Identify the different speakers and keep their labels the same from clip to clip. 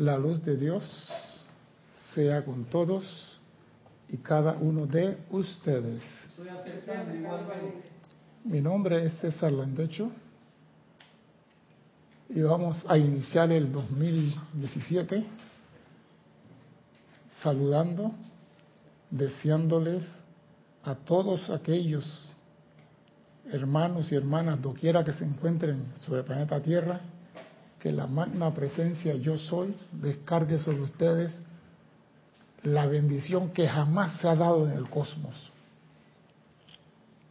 Speaker 1: La luz de Dios sea con todos y cada uno de ustedes. Mi nombre es César Landecho y vamos a iniciar el 2017 saludando, deseándoles a todos aquellos hermanos y hermanas, doquiera que se encuentren sobre el planeta Tierra, que la magna presencia yo soy descargue sobre ustedes la bendición que jamás se ha dado en el cosmos.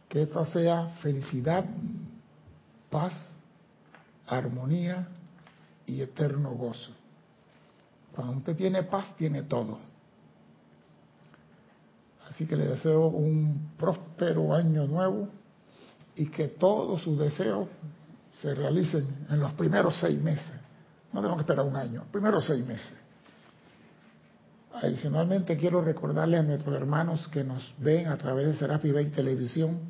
Speaker 1: Que esta sea felicidad, paz, armonía y eterno gozo. Cuando usted tiene paz, tiene todo. Así que le deseo un próspero año nuevo y que todos sus deseos se realicen en los primeros seis meses. No tenemos que esperar un año, primeros seis meses. Adicionalmente quiero recordarle a nuestros hermanos que nos ven a través de Serapi Bay Televisión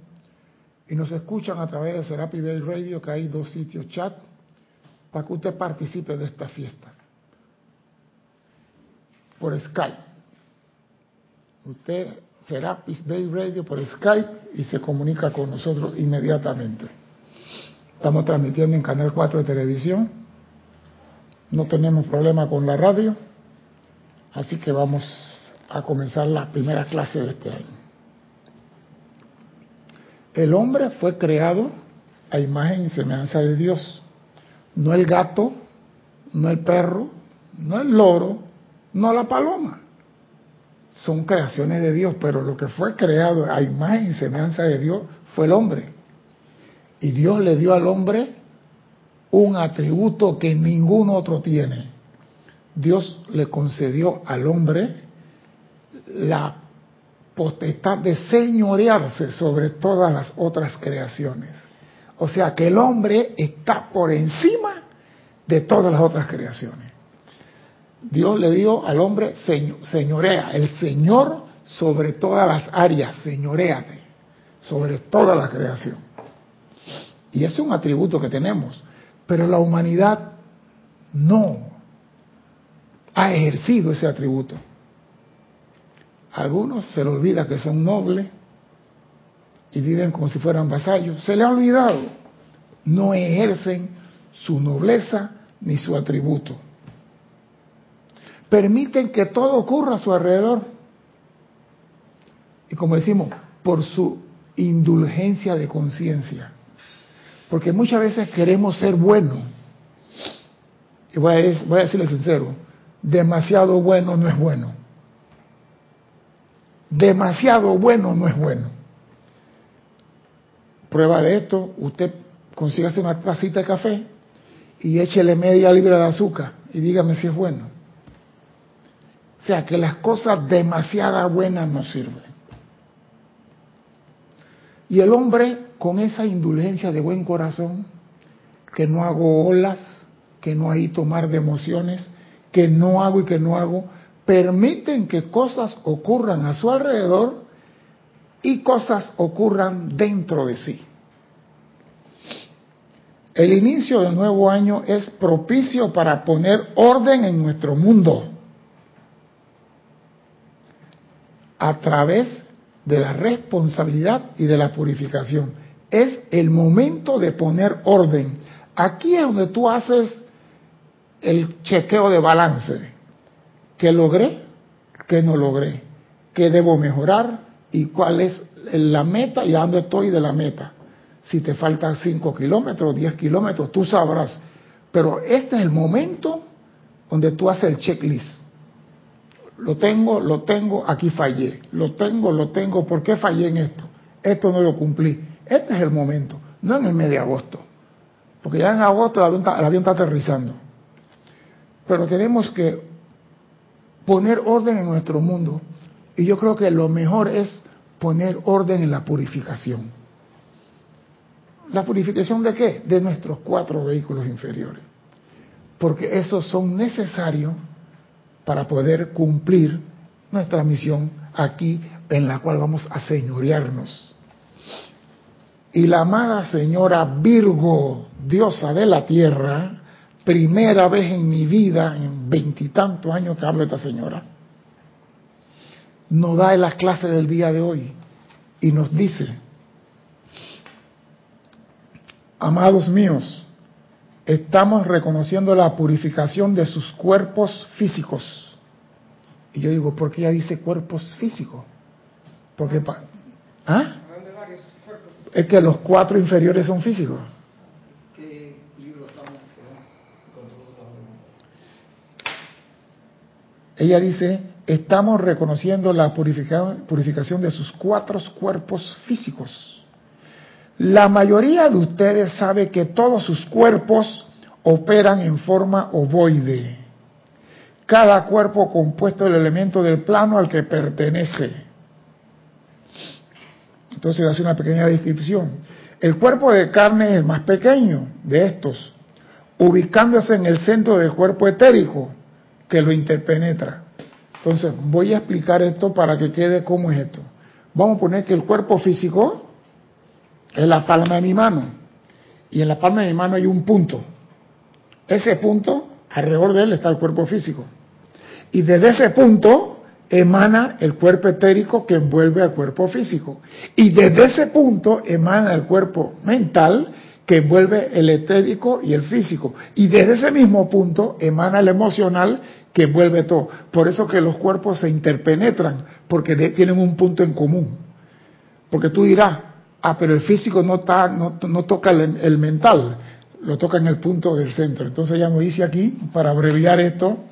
Speaker 1: y nos escuchan a través de Serapi Bay Radio, que hay dos sitios chat, para que usted participe de esta fiesta. Por Skype. Usted Serapis Bay Radio por Skype y se comunica con nosotros inmediatamente. Estamos transmitiendo en Canal 4 de televisión. No tenemos problema con la radio. Así que vamos a comenzar la primera clase de este año. El hombre fue creado a imagen y semejanza de Dios. No el gato, no el perro, no el loro, no la paloma son creaciones de Dios, pero lo que fue creado a imagen y semejanza de Dios fue el hombre. Y Dios le dio al hombre un atributo que ningún otro tiene. Dios le concedió al hombre la potestad de señorearse sobre todas las otras creaciones. O sea que el hombre está por encima de todas las otras creaciones. Dios le dio al hombre señorea, el Señor sobre todas las áreas, señoreate, sobre toda la creación. Y es un atributo que tenemos, pero la humanidad no ha ejercido ese atributo. algunos se le olvida que son nobles y viven como si fueran vasallos. Se le ha olvidado. No ejercen su nobleza ni su atributo permiten que todo ocurra a su alrededor. Y como decimos, por su indulgencia de conciencia. Porque muchas veces queremos ser buenos. Y voy a, voy decirle sincero, demasiado bueno no es bueno. Demasiado bueno no es bueno. Prueba de esto, usted consiga una tacita de café y échele media libra de azúcar y dígame si es bueno. O sea que las cosas demasiado buenas no sirven. Y el hombre con esa indulgencia de buen corazón, que no hago olas, que no hay tomar de emociones, que no hago y que no hago, permiten que cosas ocurran a su alrededor y cosas ocurran dentro de sí. El inicio del nuevo año es propicio para poner orden en nuestro mundo. a través de la responsabilidad y de la purificación. Es el momento de poner orden. Aquí es donde tú haces el chequeo de balance. ¿Qué logré? ¿Qué no logré? ¿Qué debo mejorar? ¿Y cuál es la meta y a dónde estoy de la meta? Si te faltan 5 kilómetros, 10 kilómetros, tú sabrás. Pero este es el momento donde tú haces el checklist. Lo tengo, lo tengo, aquí fallé. Lo tengo, lo tengo, ¿por qué fallé en esto? Esto no lo cumplí. Este es el momento, no en el mes de agosto. Porque ya en agosto el avión, está, aterrizando. Pero tenemos que poner orden en nuestro mundo. Y yo creo que lo mejor es poner orden en la purificación. ¿La purificación de qué? De nuestros cuatro vehículos inferiores. Porque esos son necesarios para poder cumplir nuestra misión aquí en la cual vamos a señorearnos. Y la amada señora Virgo, diosa de la tierra, primera vez en mi vida, en veintitantos años que hablo de esta señora, nos da en las clases del día de hoy y nos dice, amados míos, estamos reconociendo la purificación de sus cuerpos físicos. Y yo digo, ¿por qué ella dice cuerpos físicos? Porque, ¿ah? Es que los cuatro inferiores son físicos. Ella dice, estamos reconociendo la purificación de sus cuatro cuerpos físicos. La mayoría de ustedes sabe que todos sus cuerpos operan en forma ovoide. Cada cuerpo compuesto del elemento del plano al que pertenece. Entonces hace una pequeña descripción. El cuerpo de carne es el más pequeño de estos, ubicándose en el centro del cuerpo etérico que lo interpenetra. Entonces, voy a explicar esto para que quede cómo es esto. Vamos a poner que el cuerpo físico es la palma de mi mano. Y en la palma de mi mano hay un punto. Ese punto, alrededor de él está el cuerpo físico. Y desde ese punto emana el cuerpo etérico que envuelve al cuerpo físico. Y desde ese punto emana el cuerpo mental que envuelve el etérico y el físico. Y desde ese mismo punto emana el emocional que envuelve todo. Por eso que los cuerpos se interpenetran, porque tienen un punto en común. Porque tú dirás, ah, pero el físico no, está, no, toca el, mental, lo toca en el punto del centro. Entonces ya nos dice aquí, para abreviar esto,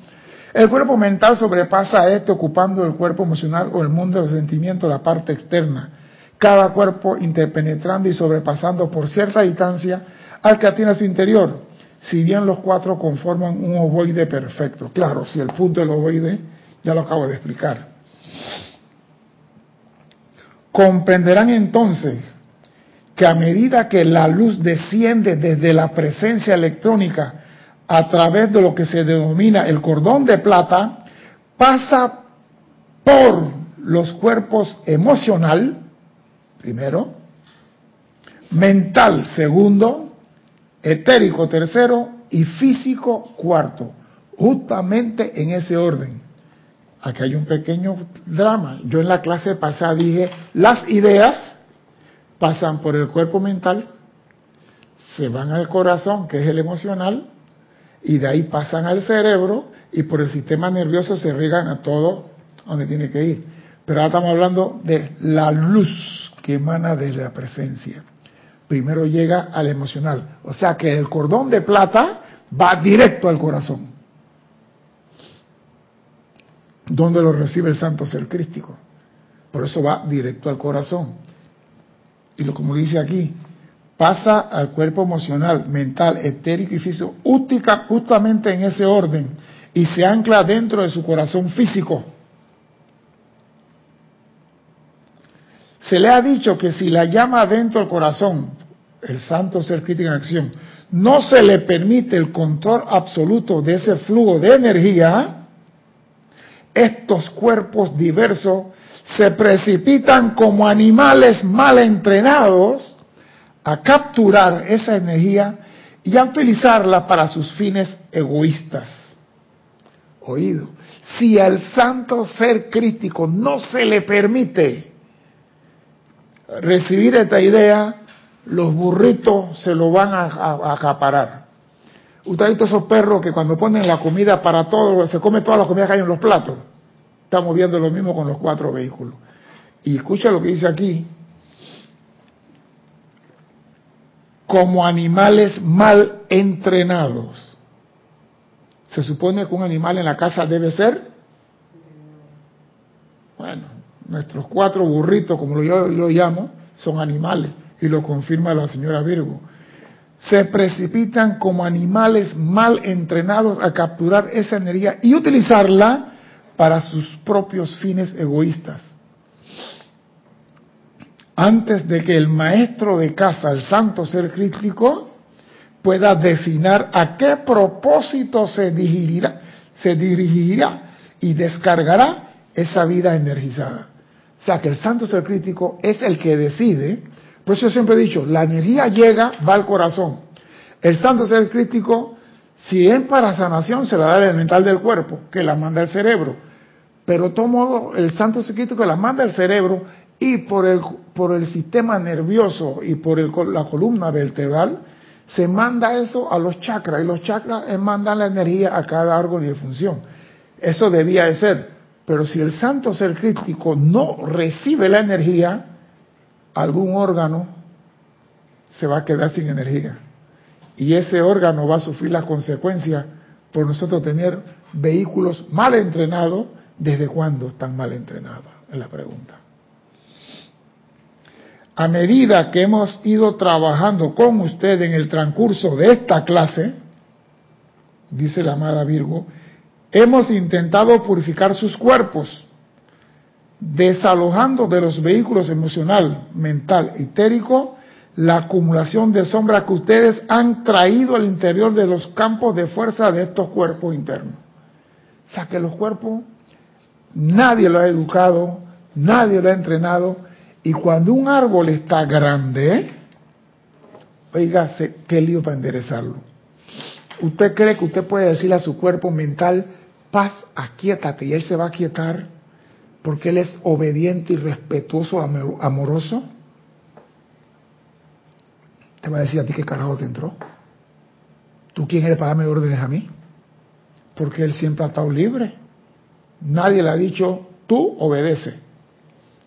Speaker 1: el cuerpo mental sobrepasa a este ocupando el cuerpo emocional o el mundo del sentimiento, la parte externa. Cada cuerpo interpenetrando y sobrepasando por cierta distancia al que atiene a su interior si bien los cuatro conforman un ovoide perfecto. Claro, si el punto del ovoide, ya lo acabo de explicar. Comprenderán entonces que a medida que la luz desciende desde la presencia electrónica a través de lo que se denomina el cordón de plata, pasa por los cuerpos emocional, primero, mental, segundo, etérico tercero y físico cuarto, justamente en ese orden. Aquí hay un pequeño drama. Yo en la clase pasada dije, las ideas pasan por el cuerpo mental, se van al corazón, que es el emocional, y de ahí pasan al cerebro y por el sistema nervioso se riegan a todo donde tiene que ir. Pero ahora estamos hablando de la luz que emana de la presencia primero llega al emocional. O sea que el cordón de plata va directo al corazón, donde lo recibe el santo ser crístico. Por eso va directo al corazón. Y lo como dice aquí, pasa al cuerpo emocional, mental, etérico y físico, justamente en ese orden, y se ancla dentro de su corazón físico. Se le ha dicho que si la llama dentro del corazón el santo ser crítico en acción, no se le permite el control absoluto de ese flujo de energía, estos cuerpos diversos se precipitan como animales mal entrenados a capturar esa energía y a utilizarla para sus fines egoístas. Oído, si al santo ser crítico no se le permite recibir esta idea, los burritos se lo van a, acaparar. Usted ha visto esos perros que cuando ponen la comida para todos, se come toda la comida que hay en los platos. Estamos viendo lo mismo con los cuatro vehículos. Y escucha lo que dice aquí. Como animales mal entrenados. Se supone que un animal en la casa debe ser. Bueno, nuestros cuatro burritos, como yo lo llamo, son animales y lo confirma la señora Virgo. Se precipitan como animales mal entrenados a capturar esa energía y utilizarla para sus propios fines egoístas. Antes de que el maestro de casa, el santo ser crítico, pueda definir a qué propósito se dirigirá, se dirigirá y descargará esa vida energizada. O sea que el santo ser crítico es el que decide por eso yo siempre he dicho, la energía llega, va al corazón. El santo ser crítico Si es para sanación, se la da el elemental del cuerpo, que la manda el cerebro. Pero de todo modo, el santo secreto que la manda el cerebro y por el, por el sistema nervioso y por la columna vertebral, se manda eso a los chakras y los chakras mandan la energía a cada órgano de función. Eso debía de ser. Pero si el santo ser crítico no recibe la energía, algún órgano se va a quedar sin energía. Y ese órgano va a sufrir las consecuencias por nosotros tener vehículos mal entrenados. ¿Desde cuándo están mal entrenados? Es la pregunta. A medida que hemos ido trabajando con usted en el transcurso de esta clase, dice la amada Virgo, hemos intentado purificar sus cuerpos, desalojando de los vehículos emocional, mental, etérico, la acumulación de sombra que ustedes han traído al interior de los campos de fuerza de estos cuerpos internos. O sea que los cuerpos, nadie lo ha educado, nadie lo ha entrenado, y cuando un árbol está grande, oiga, qué lío para enderezarlo. ¿Usted cree que usted puede decirle a su cuerpo mental, paz, aquíétate, y él se va a aquietar porque él es obediente y respetuoso, amoroso? te va a decir a ti qué carajo te entró. ¿Tú quién eres para darme órdenes a mí? Porque él siempre ha estado libre. Nadie le ha dicho, tú obedece.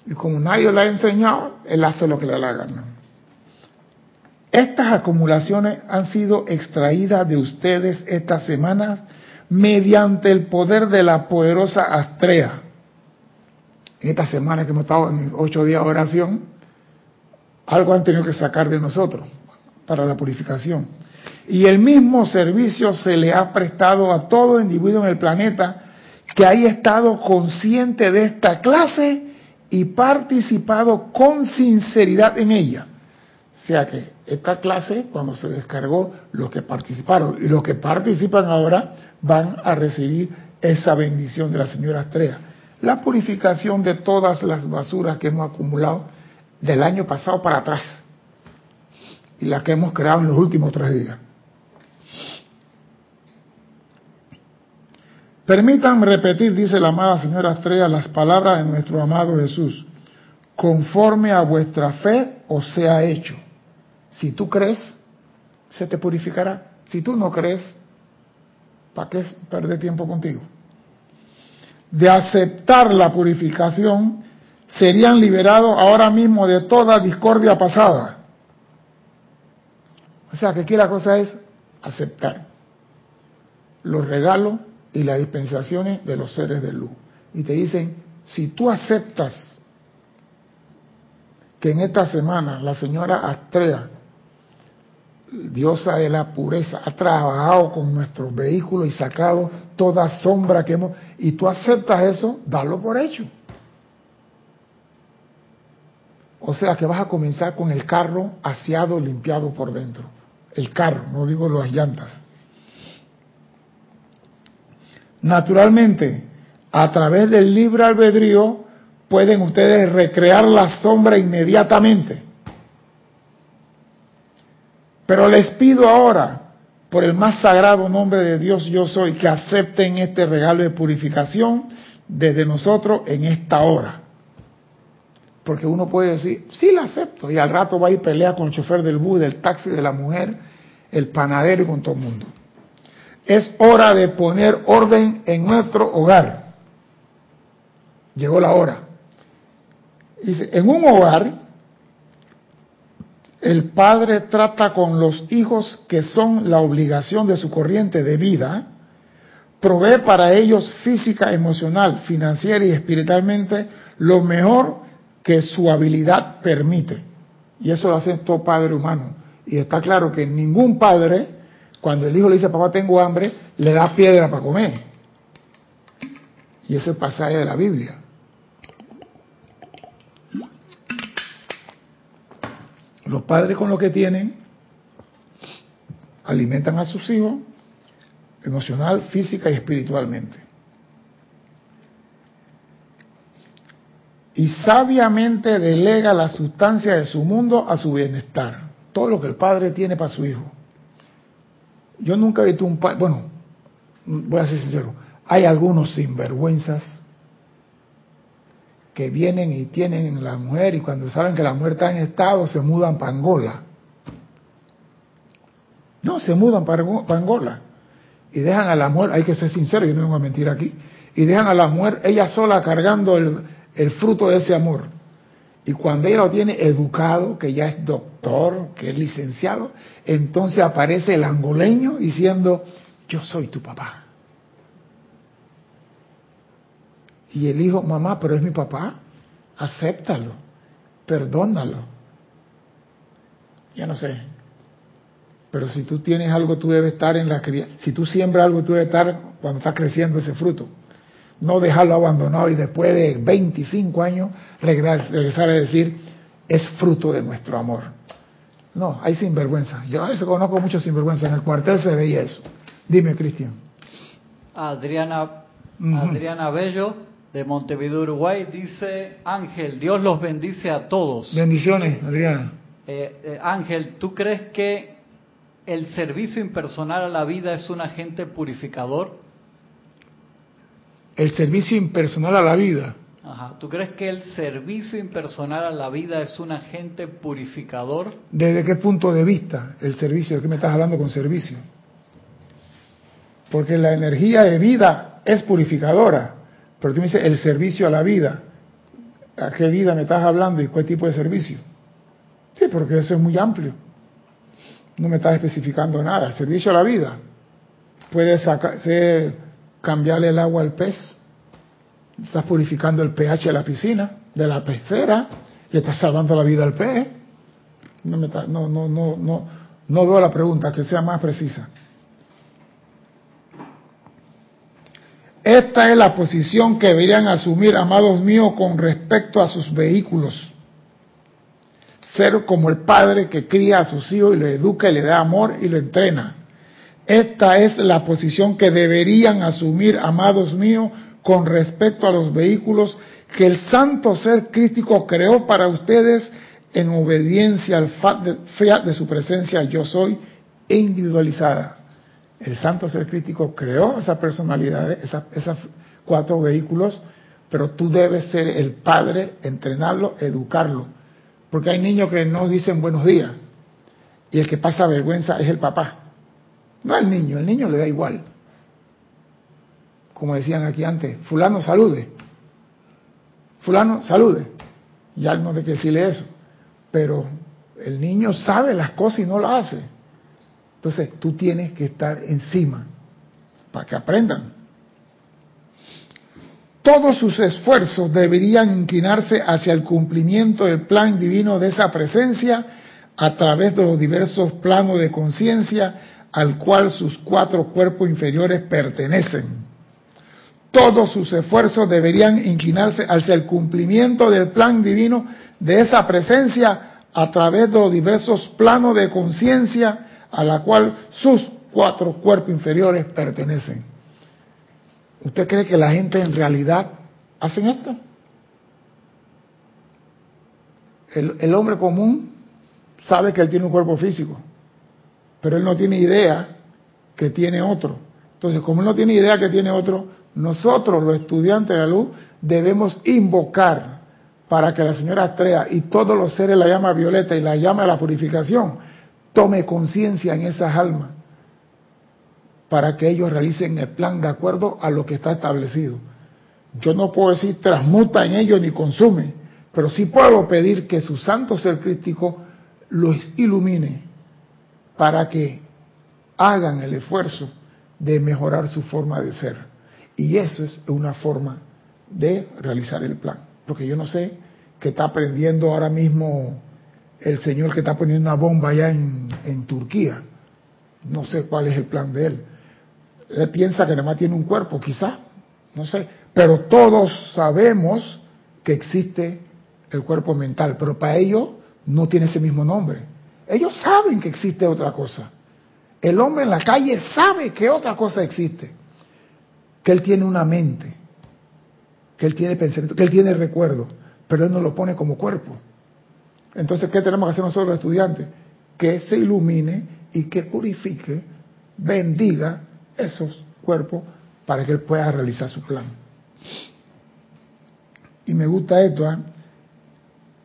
Speaker 1: Y como nadie le ha enseñado, él hace lo que le da la gana. Estas acumulaciones han sido extraídas de ustedes estas semanas mediante el poder de la poderosa Astrea. En esta semana que hemos estado en ocho días de oración, algo han tenido que sacar de nosotros para la purificación. Y el mismo servicio se le ha prestado a todo individuo en el planeta que haya estado consciente de esta clase y participado con sinceridad en ella. O sea que esta clase, cuando se descargó, los que participaron y los que participan ahora van a recibir esa bendición de la señora Estrella. La purificación de todas las basuras que hemos acumulado del año pasado para atrás y la que hemos creado en los últimos tres días. Permítanme repetir, dice la amada señora Estrella, las palabras de nuestro amado Jesús. Conforme a vuestra fe os sea hecho. Si tú crees, se te purificará. Si tú no crees, ¿para qué perder tiempo contigo? De aceptar la purificación, serían liberados ahora mismo de toda discordia pasada o sea que aquí la cosa es aceptar los regalos y las dispensaciones de los seres de luz. Y te dicen, si tú aceptas que en esta semana la señora Astrea, diosa de la pureza, ha trabajado con nuestros vehículos y sacado toda sombra que hemos... Y tú aceptas eso, dalo por hecho. O sea que vas a comenzar con el carro aseado, limpiado por dentro el carro, no digo las llantas. Naturalmente, a través del libre albedrío pueden ustedes recrear la sombra inmediatamente. Pero les pido ahora, por el más sagrado nombre de Dios yo soy, que acepten este regalo de purificación desde nosotros en esta hora. Porque uno puede decir, sí la acepto, y al rato va ir pelea con el chofer del bus, del taxi, de la mujer, el panadero y con todo el mundo. Es hora de poner orden en nuestro hogar. Llegó la hora. Dice, en un hogar, el padre trata con los hijos que son la obligación de su corriente de vida, provee para ellos física, emocional, financiera y espiritualmente lo mejor que su habilidad permite. Y eso lo hace todo padre humano. Y está claro que ningún padre, cuando el hijo le dice, papá, tengo hambre, le da piedra para comer. Y ese pasaje de la Biblia. Los padres con lo que tienen alimentan a sus hijos emocional, física y espiritualmente. y sabiamente delega la sustancia de su mundo a su bienestar. Todo lo que el padre tiene para su hijo. Yo nunca he visto un padre, bueno, voy a ser sincero, hay algunos sinvergüenzas que vienen y tienen la mujer y cuando saben que la mujer está en estado se mudan para Angola. No, se mudan para Angola y dejan a la mujer, hay que ser sincero, yo no vengo a mentir aquí, y dejan a la mujer ella sola cargando el, el fruto de ese amor. Y cuando ella lo tiene educado, que ya es doctor, que es licenciado, entonces aparece el angoleño diciendo, yo soy tu papá. Y el hijo, mamá, pero es mi papá, acéptalo, perdónalo. Ya no sé. Pero si tú tienes algo, tú debes estar en la crianza. Si tú siembras algo, tú debes estar cuando está creciendo ese fruto. No dejarlo abandonado y después de 25 años regresar a decir, es fruto de nuestro amor. No, hay sinvergüenza. Yo a veces conozco mucho sinvergüenza. En el cuartel se veía eso. Dime, Cristian.
Speaker 2: Adriana, Adriana Bello de Montevideo, Uruguay, dice, Ángel, Dios los bendice a todos.
Speaker 1: Bendiciones, Adriana.
Speaker 2: Eh, eh, Ángel, ¿tú crees que el servicio impersonal a la vida es un agente purificador?
Speaker 1: El servicio impersonal a la vida.
Speaker 2: Ajá. ¿Tú crees que el servicio impersonal a la vida es un agente purificador?
Speaker 1: ¿Desde qué punto de vista el servicio? ¿De qué me estás hablando con servicio? Porque la energía de vida es purificadora. Pero tú me dices el servicio a la vida. ¿A qué vida me estás hablando y qué tipo de servicio? Sí, porque eso es muy amplio. No me estás especificando nada. El servicio a la vida puede ser cambiarle el agua al pez. Estás purificando el pH de la piscina, de la pecera, le estás salvando la vida al pez. No, me no, no, no, no, no veo la pregunta, que sea más precisa. Esta es la posición que deberían asumir, amados míos, con respecto a sus vehículos. Ser como el padre que cría a sus hijos y le educa y le da amor y lo entrena. Esta es la posición que deberían asumir, amados míos, con respecto a los vehículos que el santo ser crístico creó para ustedes en obediencia al fiat de su presencia yo soy individualizada. El santo ser crítico creó esa personalidad, esos cuatro vehículos, pero tú debes ser el padre, entrenarlo, educarlo. Porque hay niños que no dicen buenos días y el que pasa vergüenza es el papá. No el niño, el niño le da igual. Como decían aquí antes, fulano salude. Fulano salude. Ya no de que decirle eso. Pero el niño sabe las cosas y no las hace. Entonces tú tienes que estar encima para que aprendan. Todos sus esfuerzos deberían inclinarse hacia el cumplimiento del plan divino de esa presencia a través de los diversos planos de conciencia al cual sus cuatro cuerpos inferiores pertenecen. Todos sus esfuerzos deberían inclinarse hacia el cumplimiento del plan divino de esa presencia a través de los diversos planos de conciencia a la cual sus cuatro cuerpos inferiores pertenecen. ¿Usted cree que la gente en realidad hacen esto? El, el, hombre común sabe que él tiene un cuerpo físico, pero él no tiene idea que tiene otro. Entonces, como él no tiene idea que tiene otro, nosotros, los estudiantes de la luz, debemos invocar para que la señora Astrea y todos los seres la llama violeta y la llama a la purificación, tome conciencia en esas almas para que ellos realicen el plan de acuerdo a lo que está establecido. Yo no puedo decir transmuta en ellos ni consume, pero sí puedo pedir que su santo ser crítico los ilumine para que hagan el esfuerzo de mejorar su forma de ser. Y eso es una forma de realizar el plan. Porque yo no sé qué está aprendiendo ahora mismo el señor que está poniendo una bomba allá en, Turquía. No sé cuál es el plan de él. Él piensa que nada más tiene un cuerpo, quizá, no sé. Pero todos sabemos que existe el cuerpo mental, pero para ellos no tiene ese mismo nombre. Ellos saben que existe otra cosa. El hombre en la calle sabe que otra cosa existe. Que él tiene una mente, que él tiene pensamiento, que él tiene recuerdo, pero él no lo pone como cuerpo. Entonces, ¿qué tenemos que hacer nosotros los estudiantes? Que se ilumine y que purifique bendiga esos cuerpos para que él pueda realizar su plan. Y me gusta esto, ¿eh?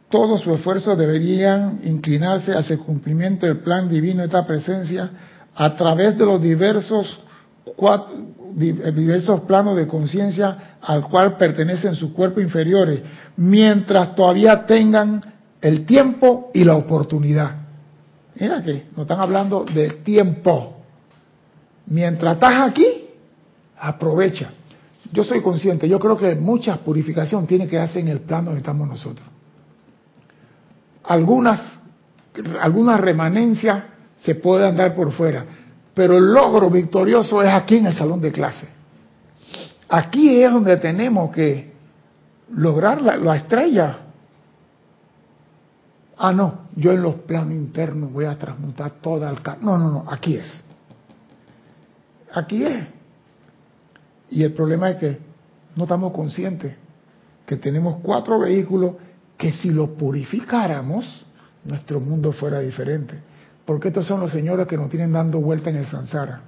Speaker 1: Todo su esfuerzo deberían inclinarse hacia el cumplimiento del plan divino de esta presencia a través de los diversos, eh, diversos planos de conciencia al cual pertenecen sus cuerpos inferiores, mientras todavía tengan el tiempo y la oportunidad. Mira que nos están hablando de tiempo. Mientras estás aquí, aprovecha. Yo soy consciente, yo creo que mucha purificación tiene que hacer en el plano donde estamos nosotros algunas, algunas remanencias se pueden dar por fuera, pero el logro victorioso es aquí en el salón de clase. Aquí es donde tenemos que lograr la, estrella. Ah, no, yo en los planos internos voy a transmutar toda el... No, no, no, aquí es. Aquí es. Y el problema es que no estamos conscientes que tenemos cuatro vehículos que si lo purificáramos, nuestro mundo fuera diferente. Porque estos son los señores que nos tienen dando vuelta en el sansara.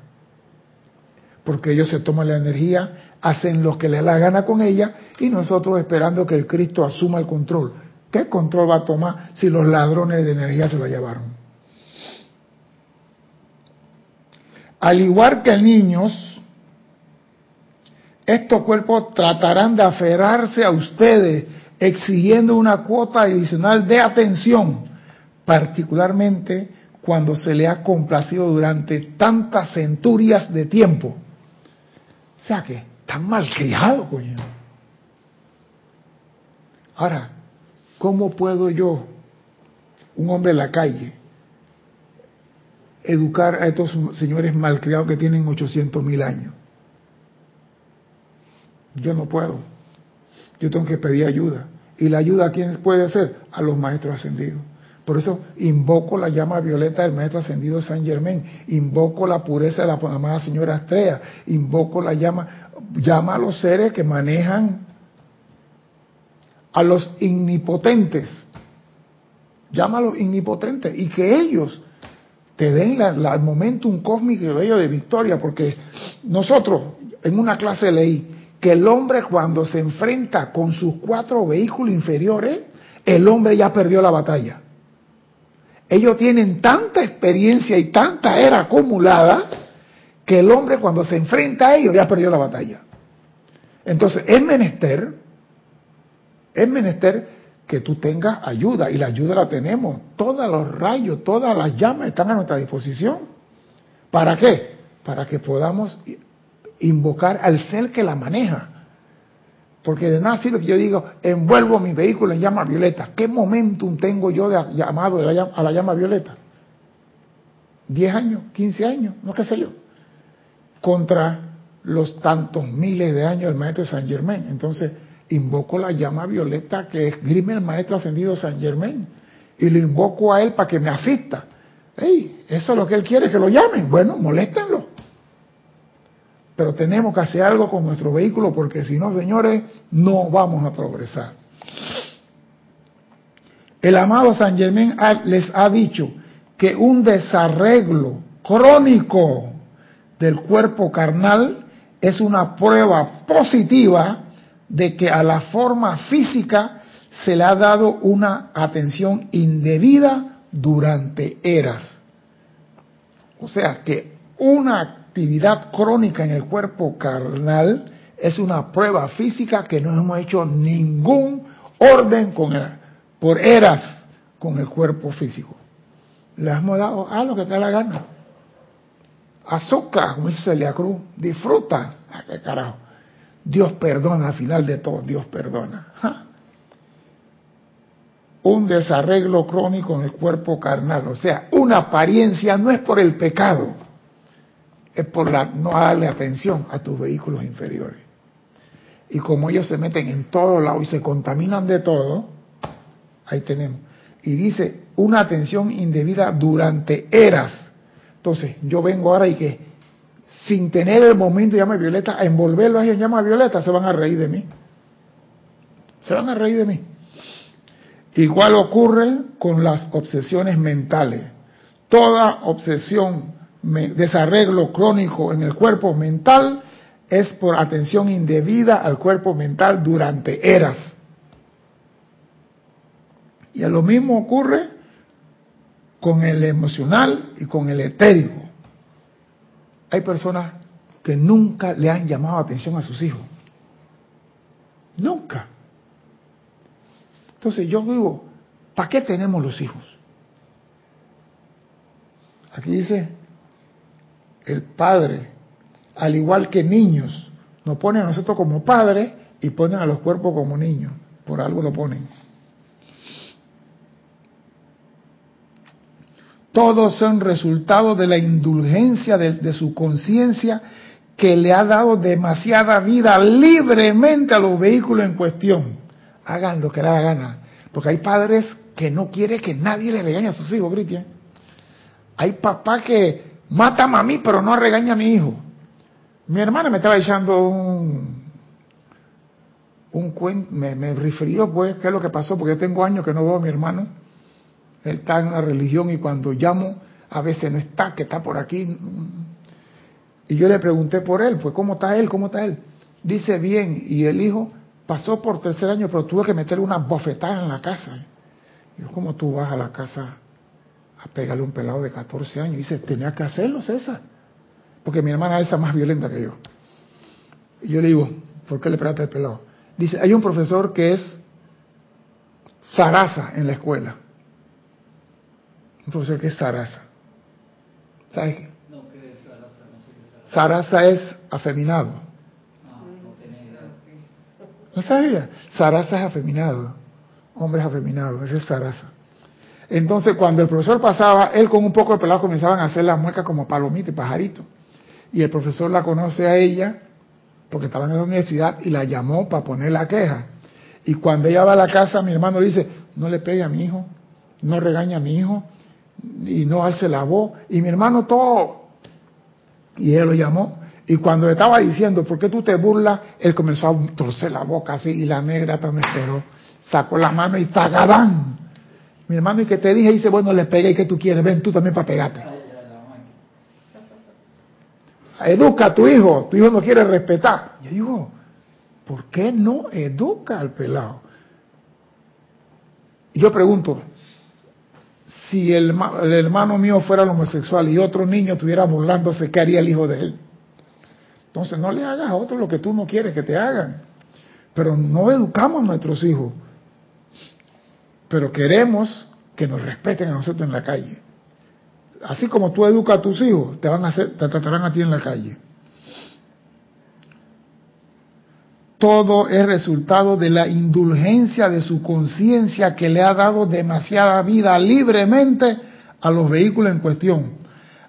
Speaker 1: Porque ellos se toman la energía, hacen lo que les da la gana con ella y nosotros esperando que el Cristo asuma el control. ¿Qué control va a tomar si los ladrones de energía se lo llevaron? Al igual que niños, estos cuerpos tratarán de aferrarse a ustedes exigiendo una cuota adicional de atención, particularmente cuando se le ha complacido durante tantas centurias de tiempo. O sea que están malcriados, coño. Ahora, ¿cómo puedo yo, un hombre en la calle, educar a estos señores malcriados que tienen 800 mil años? Yo no puedo yo tengo que pedir ayuda. ¿Y la ayuda a quién puede ser? A los maestros ascendidos. Por eso invoco la llama violeta del maestro ascendido San Germán, invoco la pureza de la amada señora Estrella, invoco la llama, llama a los seres que manejan a los innipotentes, llama a los innipotentes y que ellos te den el momentum cósmico de de victoria, porque nosotros en una clase leí que el hombre cuando se enfrenta con sus cuatro vehículos inferiores, el hombre ya perdió la batalla. Ellos tienen tanta experiencia y tanta era acumulada que el hombre cuando se enfrenta a ellos ya perdió la batalla. Entonces es menester, es menester que tú tengas ayuda y la ayuda la tenemos. Todos los rayos, todas las llamas están a nuestra disposición. ¿Para qué? Para que podamos invocar al ser que la maneja. Porque de nada sirve que yo digo, envuelvo mi vehículo en llama violeta. ¿Qué momentum tengo yo de llamado a la llama violeta? ¿10 años? ¿15 años? No qué sé yo. Contra los tantos miles de años del maestro San Germán. Entonces, invoco la llama violeta que esgrime el maestro ascendido San Germán. Y lo invoco a él para que me asista. Ey, eso es lo que él quiere, que lo llamen. Bueno, moléstenlo. Pero tenemos que hacer algo con nuestro vehículo porque si no, señores, no vamos a progresar. El amado San Germán les ha dicho que un desarreglo crónico del cuerpo carnal es una prueba positiva de que a la forma física se le ha dado una atención indebida durante eras. O sea que una actividad crónica en el cuerpo carnal es una prueba física que no hemos hecho ningún orden con él, por eras con el cuerpo físico. Le hemos dado a lo que te da la gana. Azúcar, como dice Celia Cruz, disfruta. ¿A ah, qué carajo? Dios perdona, al final de todo, Dios perdona. Un desarreglo crónico en el cuerpo carnal, o sea, una apariencia no es por el pecado es por la, no darle atención a tus vehículos inferiores. Y como ellos se meten en todos lados y se contaminan de todo, ahí tenemos. Y dice, una atención indebida durante eras. Entonces, yo vengo ahora y que, sin tener el momento llama violeta, a envolverlos en llama violeta, se van a reír de mí. Se van a reír de mí. Igual ocurre con las obsesiones mentales. Toda obsesión desarreglo crónico en el cuerpo mental es por atención indebida al cuerpo mental durante eras. Y lo mismo ocurre con el emocional y con el etérico. Hay personas que nunca le han llamado atención a sus hijos. Nunca. Entonces yo digo, ¿para qué tenemos los hijos? Aquí dice, el padre, al igual que niños, nos ponen a nosotros como padres y ponen a los cuerpos como niños. Por algo lo ponen. Todos son resultado de la indulgencia de, su conciencia que le ha dado demasiada vida libremente a los vehículos en cuestión. Hagan lo que les da gana. Porque hay padres que no quieren que nadie le regañe a sus hijos, Cristian. Hay papá que mata a mí, pero no regaña a mi hijo. Mi hermana me estaba echando un, un cuento, me, me refirió pues qué es lo que pasó, porque yo tengo años que no veo a mi hermano él está en una religión y cuando llamo a veces no está, que está por aquí. Y yo le pregunté por él, pues ¿cómo está él? ¿Cómo está él? Dice bien, y el hijo pasó por tercer año, pero tuve que meterle una bofetada en la casa. Yo, ¿cómo tú vas a la casa a pegarle un pelado de 14 años? Y dice, tenía que hacerlo, César. Porque mi hermana es más violenta que yo. Y yo le digo, ¿por qué le pegaste el pelado? Dice, hay un profesor que es zaraza en la escuela un profesor que es Sarasa. ¿Sabes qué? No, ¿qué es Sarasa? No sé qué Sarasa. es afeminado. Ah, no idea. ¿No sabía? Sarasa es afeminado. Hombres afeminados, ese es Sarasa. Entonces, cuando el profesor pasaba, él con un poco de pelado comenzaban a hacer la mueca como palomita y pajarito. Y el profesor la conoce a ella, porque estaba en la universidad, y la llamó para poner la queja. Y cuando ella va a la casa, mi hermano dice, no le pegue a mi hijo, no regaña a mi hijo, y no alce la voz. Y mi hermano todo. Y él lo llamó. Y cuando le estaba diciendo, ¿por qué tú te burlas? Él comenzó a torcer la boca así y la negra también esperó. Sacó la mano y tagadán. Mi hermano, ¿y que te dije? Dice, bueno, le pegué, ¿y qué tú quieres? Ven tú también para pegarte. Educa a tu hijo, tu hijo no quiere respetar. Yo digo, ¿por qué no educa al pelado? Y yo pregunto, si el, hermano mío fuera homosexual y otro niño estuviera burlándose, ¿qué haría el hijo de él? Entonces no le hagas a otro lo que tú no quieres que te hagan. Pero no educamos a nuestros hijos. Pero queremos que nos respeten a nosotros en la calle. Así como tú educas a tus hijos, te van a hacer, te tratarán a ti en la calle. todo es resultado de la indulgencia de su conciencia que le ha dado demasiada vida libremente a los vehículos en cuestión,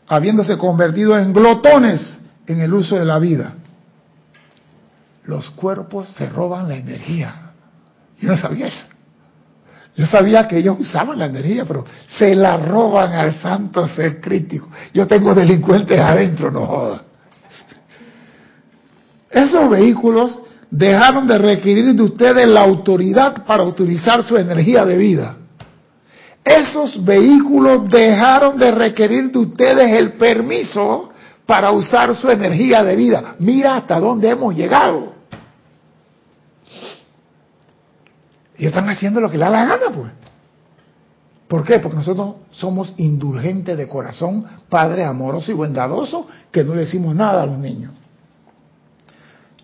Speaker 1: habiéndose convertido en glotones en el uso de la vida. Los cuerpos se roban la energía. Yo no sabía eso. Yo sabía que ellos usaban la energía, pero se la roban al santo ser crítico. Yo tengo delincuentes adentro, no joda. Esos vehículos dejaron de requerir de ustedes la autoridad para utilizar su energía de vida. Esos vehículos dejaron de requerir de ustedes el permiso para usar su energía de vida. Mira hasta dónde hemos llegado. Y están haciendo lo que les da la gana, pues. ¿Por qué? Porque nosotros somos indulgentes de corazón, padre amoroso y bondadoso, que no le decimos nada a los niños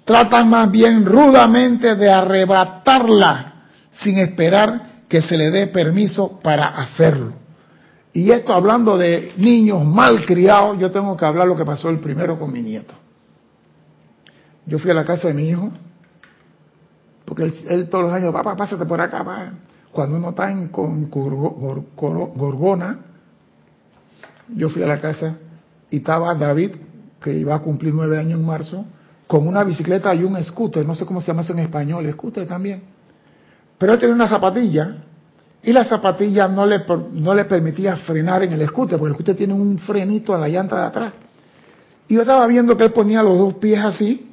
Speaker 1: tratan más bien rudamente de arrebatarla sin esperar que se le dé permiso para hacerlo. Y esto hablando de niños mal criados, yo tengo que hablar lo que pasó el primero con mi nieto. Yo fui a la casa de mi hijo, porque él, todos los años, papá, pásate por acá, papá. Cuando uno está en Gorgona, yo fui a la casa y estaba David, que iba a cumplir nueve años en marzo, con una bicicleta y un scooter, no sé cómo se llama eso en español, scooter también. Pero él tenía una zapatilla y la zapatilla no le, no le permitía frenar en el scooter, porque el scooter tiene un frenito en la llanta de atrás. Y yo estaba viendo que él ponía los dos pies así,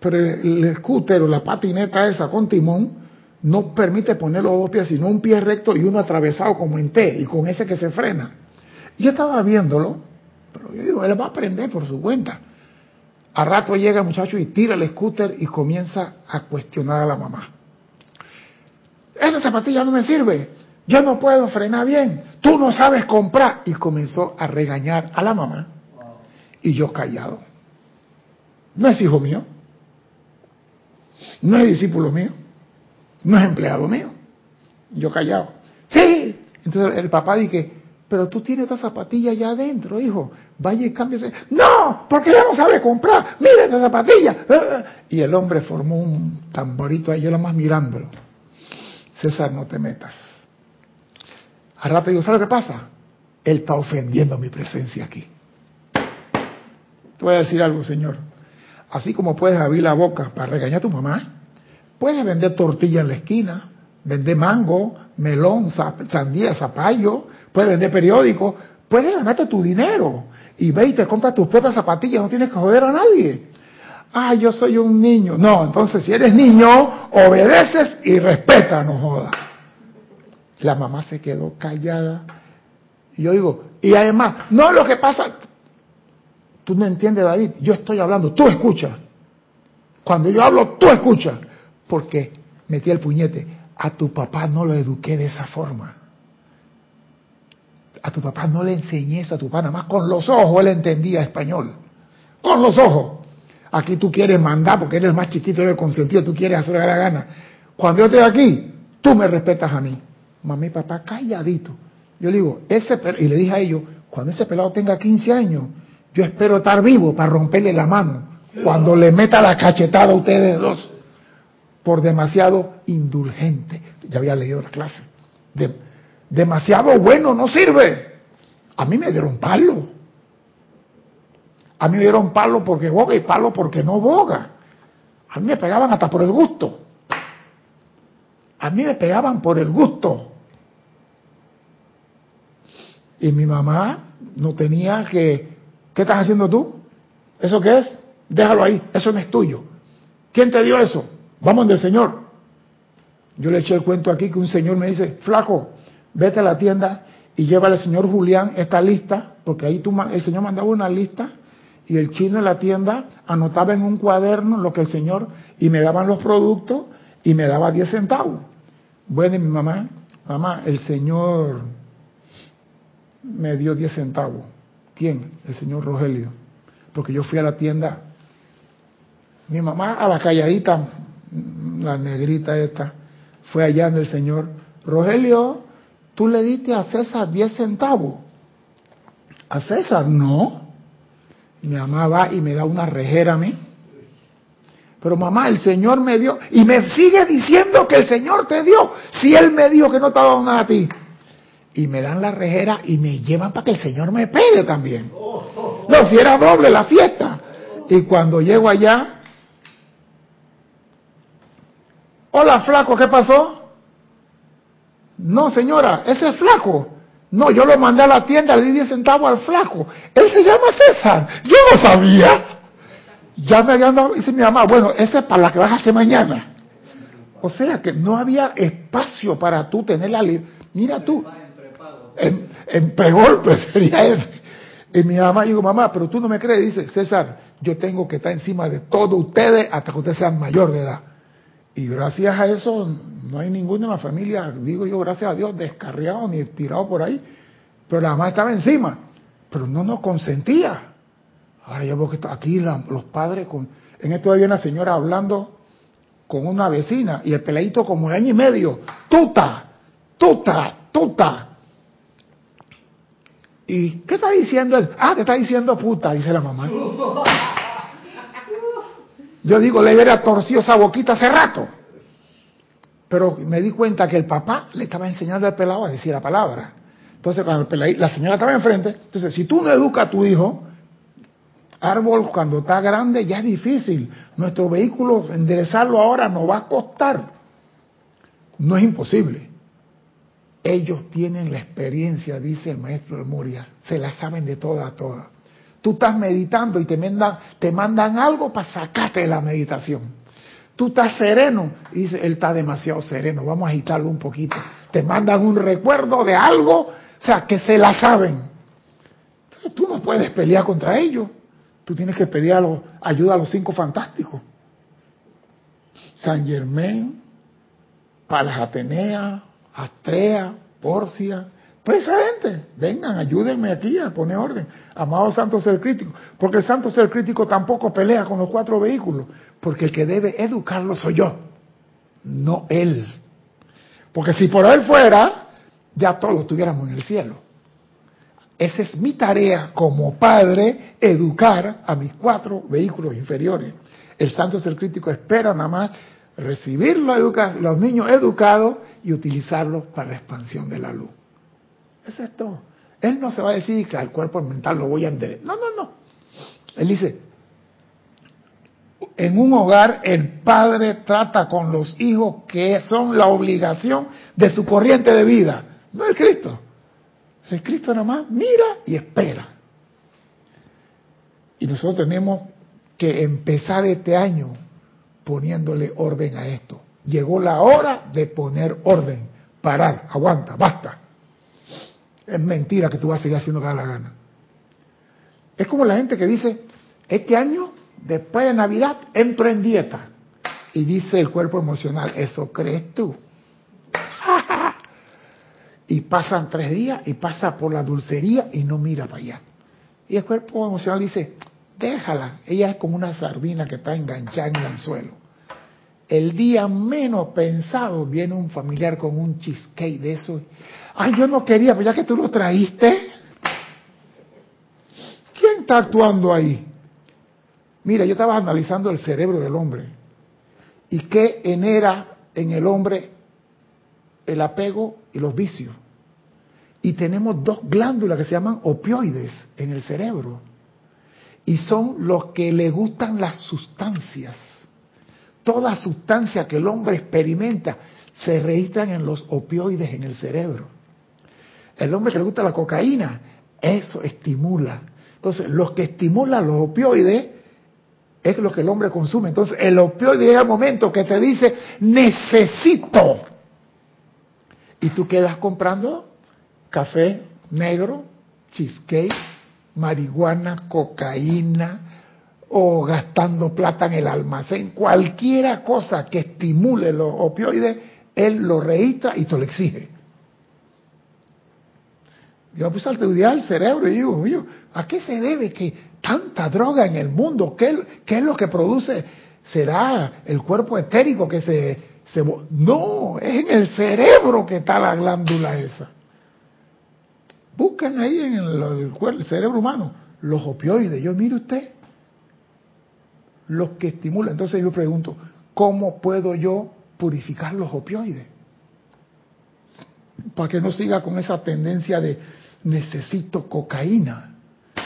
Speaker 1: pero el, scooter o la patineta esa con timón no permite poner los dos pies, sino un pie recto y uno atravesado como en T, y con ese que se frena. Yo estaba viéndolo, Pero yo digo, él va a aprender por su cuenta. A rato llega el muchacho y tira el scooter y comienza a cuestionar a la mamá. Esa zapatilla no me sirve. Yo no puedo frenar bien. Tú no sabes comprar. Y comenzó a regañar a la mamá. Y yo callado. No es hijo mío. No es discípulo mío. No es empleado mío. Yo callado. Sí. Entonces el papá dice, pero tú tienes esta zapatilla ya adentro, hijo. Vaya y cámbiese. No, porque ya no sabe comprar. Mira esta zapatilla. Y el hombre formó un tamborito ahí, yo más mirándolo. César, no te metas. Al rato digo, ¿sabes lo que pasa? Él está ofendiendo mi presencia aquí. Te voy a decir algo, Señor. Así como puedes abrir la boca para regañar a tu mamá, puedes vender tortilla en la esquina, vender mango, melón, sandía, zapallo, puedes vender periódico, puedes ganarte tu dinero y ve y te compras tus propias zapatillas, no tienes que joder a nadie. Ah, yo soy un niño. No, entonces si eres niño, obedeces y respeta, no jodas. La mamá se quedó callada. Y yo digo, y además, no lo que pasa, tú no entiendes David, yo estoy hablando, tú escuchas. Cuando yo hablo, tú escuchas. Porque metí el puñete, a tu papá no lo eduqué de esa forma. A tu papá no le enseñé eso a tu papá, nada más con los ojos él entendía español. Con los ojos. Aquí tú quieres mandar porque eres el más chiquito, eres consentido, tú quieres hacer la gana. Cuando yo estoy aquí, tú me respetas a mí. Mami papá calladito. Yo le digo, ese y le dije a ellos, cuando ese pelado tenga 15 años, yo espero estar vivo para romperle la mano. Cuando le meta la cachetada a ustedes dos, por demasiado indulgente. Ya había leído la clase. demasiado bueno no sirve. A mí me dieron palo. A mí me dieron palo porque boga y palo porque no boga. A mí me pegaban hasta por el gusto. A mí me pegaban por el gusto. Y mi mamá no tenía que... ¿Qué estás haciendo tú? ¿Eso qué es? Déjalo ahí, eso no es tuyo. ¿Quién te dio eso? Vamos del Señor. Yo le eché el cuento aquí que un señor me dice, flaco, vete a la tienda y lleva al señor Julián esta lista, porque ahí tú, el señor mandaba una lista y el chino de la tienda anotaba en un cuaderno lo que el señor y me daban los productos y me daba 10 centavos. Bueno, y mi mamá, mamá, el señor me dio 10 centavos. ¿Quién? El señor Rogelio. Porque yo fui a la tienda. Mi mamá a la calladita, la negrita esta, fue allá en el señor. Rogelio, tú le diste a César 10 centavos. A César, no. Mi mamá va y me da una rejera a mí. Pero mamá, el Señor me dio. Y me sigue diciendo que el Señor te dio. Si Él me dijo que no te ha dado nada a ti. Y me dan la rejera y me llevan para que el Señor me pegue también. No, si era doble la fiesta. Y cuando llego allá. Hola, flaco, ¿qué pasó? No, señora, ese es flaco. No, yo lo mandé a la tienda, le di 10 centavos al flaco. Él se llama César. Yo no sabía. Ya me habían dado, dice mi mamá, bueno, ese es para la que vas a hacer mañana. O sea que no había espacio para tú tener la Mira tú, en, en pregolpe sería ese. Y mi mamá digo, mamá, pero tú no me crees. Dice, César, yo tengo que estar encima de todos ustedes hasta que ustedes sean mayor de edad. Y gracias a eso no hay ninguno en la familia, digo yo, gracias a Dios, descarriado ni tirado por ahí. Pero la mamá estaba encima, pero no nos consentía. Ahora yo veo que aquí los padres, con, en esto había una señora hablando con una vecina y el peladito como de año y medio, tuta, tuta, tuta. ¿Y qué está diciendo él? Ah, te está diciendo puta, dice la mamá. Yo digo, le hubiera torcido esa boquita hace rato. Pero me di cuenta que el papá le estaba enseñando al pelado a decir la palabra. Entonces, cuando la señora estaba enfrente, entonces, si tú no educas a tu hijo, árbol cuando está grande ya es difícil. Nuestro vehículo, enderezarlo ahora nos va a costar. No es imposible. Ellos tienen la experiencia, dice el maestro Moria, se la saben de toda a toda. Tú estás meditando y te mandan, algo para sacarte de la meditación. Tú estás sereno y dice, él está demasiado sereno, vamos a agitarlo un poquito. Te mandan un recuerdo de algo, o sea, que se la saben. tú no, puedes pelear contra ellos. Tú tienes que pedir ayuda a los cinco fantásticos. San Germain, Palas Astrea, Porcia, esa gente, vengan, ayúdenme aquí a poner orden. Amado Santo Ser Crítico. Porque el Santo Ser Crítico tampoco pelea con los cuatro vehículos. Porque el que debe educarlo soy yo, no él. Porque si por él fuera, ya todos estuviéramos en el cielo. Esa es mi tarea como padre, educar a mis cuatro vehículos inferiores. El Santo Ser Crítico espera nada más recibir los niños educados y utilizarlos para la expansión de la luz. Eso es todo. Él no se va a decir que al cuerpo mental lo voy a enderezar. No, no, no. Él dice, en un hogar el padre trata con los hijos que son la obligación de su corriente de vida, no el Cristo. El Cristo nada más mira y espera. Y nosotros tenemos que empezar este año poniéndole orden a esto. Llegó la hora de poner orden, parar, aguanta, basta. Es mentira que tú vas a seguir haciendo cada la gana. Es como la gente que dice, este año, después de Navidad, entro en dieta. Y dice el cuerpo emocional, ¿eso crees tú? y pasan tres días y pasa por la dulcería y no mira para allá. Y el cuerpo emocional dice, déjala, ella es como una sardina que está enganchada en el suelo. El día menos pensado viene un familiar con un cheesecake de eso Ay, yo no quería, pero ya que tú lo traíste. ¿Quién está actuando ahí? Mira, yo estaba analizando el cerebro del hombre y qué genera en el hombre el apego y los vicios. Y tenemos dos glándulas que se llaman opioides en el cerebro. Y son los que le gustan las sustancias. Toda sustancia que el hombre experimenta se registran en los opioides en el cerebro. El hombre que le gusta la cocaína, eso estimula. Entonces, los que estimulan los opioides es lo que el hombre consume. Entonces, el opioide llega el momento que te dice, necesito. Y tú quedas comprando café negro, cheesecake, marihuana, cocaína, o gastando plata en el almacén. Cualquiera cosa que estimule los opioides, él lo registra y te lo exige. Yo puse a estudiar el cerebro y digo, ¿a qué se debe que tanta droga en el mundo? ¿Qué, es lo que produce? ¿Será el cuerpo etérico que se, se... No, es en el cerebro que está la glándula esa. Busquen ahí en el, el cerebro humano los opioides. Yo, mire usted, los que estimulan. Entonces yo pregunto, ¿cómo puedo yo purificar los opioides? Para que no siga con esa tendencia de necesito cocaína,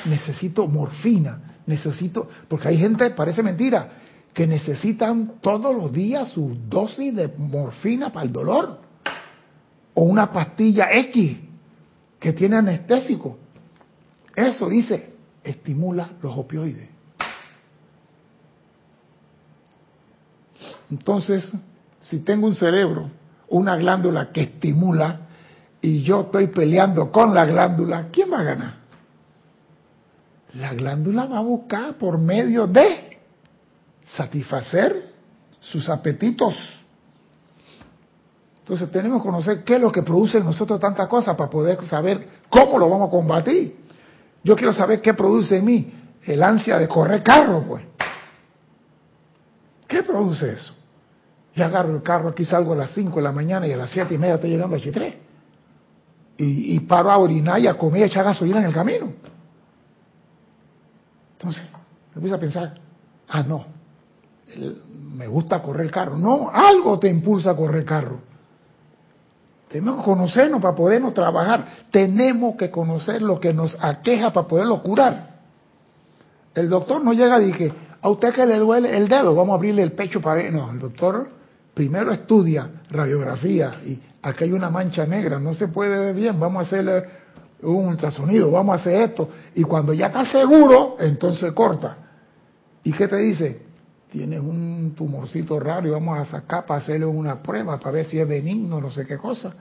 Speaker 1: necesito morfina, necesito, porque hay gente, parece mentira, que necesitan todos los días su dosis de morfina para el dolor, o una pastilla X que tiene anestésico. Eso dice, estimula los opioides. Entonces, si tengo un cerebro, una glándula que estimula, y yo estoy peleando con la glándula, ¿quién va a ganar? La glándula va a buscar por medio de satisfacer sus apetitos. Entonces tenemos que conocer qué es lo que produce en nosotros tantas cosas para poder saber cómo lo vamos a combatir. Yo quiero saber qué produce en mí el ansia de correr carro, pues. ¿Qué produce eso? Yo agarro el carro, aquí salgo a las 5 de la mañana y a las 7 y media estoy llegando a Chitré y, paro a orinar y a comer y a echar gasolina en el camino. Entonces, me a pensar, ah, no, me gusta correr carro. No, algo te impulsa a correr carro. Tenemos que conocernos para podernos trabajar. Tenemos que conocer lo que nos aqueja para poderlo curar. El doctor no llega y dice, a usted que le duele el dedo, vamos a abrirle el pecho para ver. No, el doctor primero estudia radiografía y aquí hay una mancha negra, no se puede ver bien, vamos a hacerle un ultrasonido, vamos a hacer esto. Y cuando ya está seguro, entonces corta. ¿Y qué te dice? Tienes un tumorcito raro y vamos a sacar para hacerle una prueba para ver si es benigno, no sé qué cosa.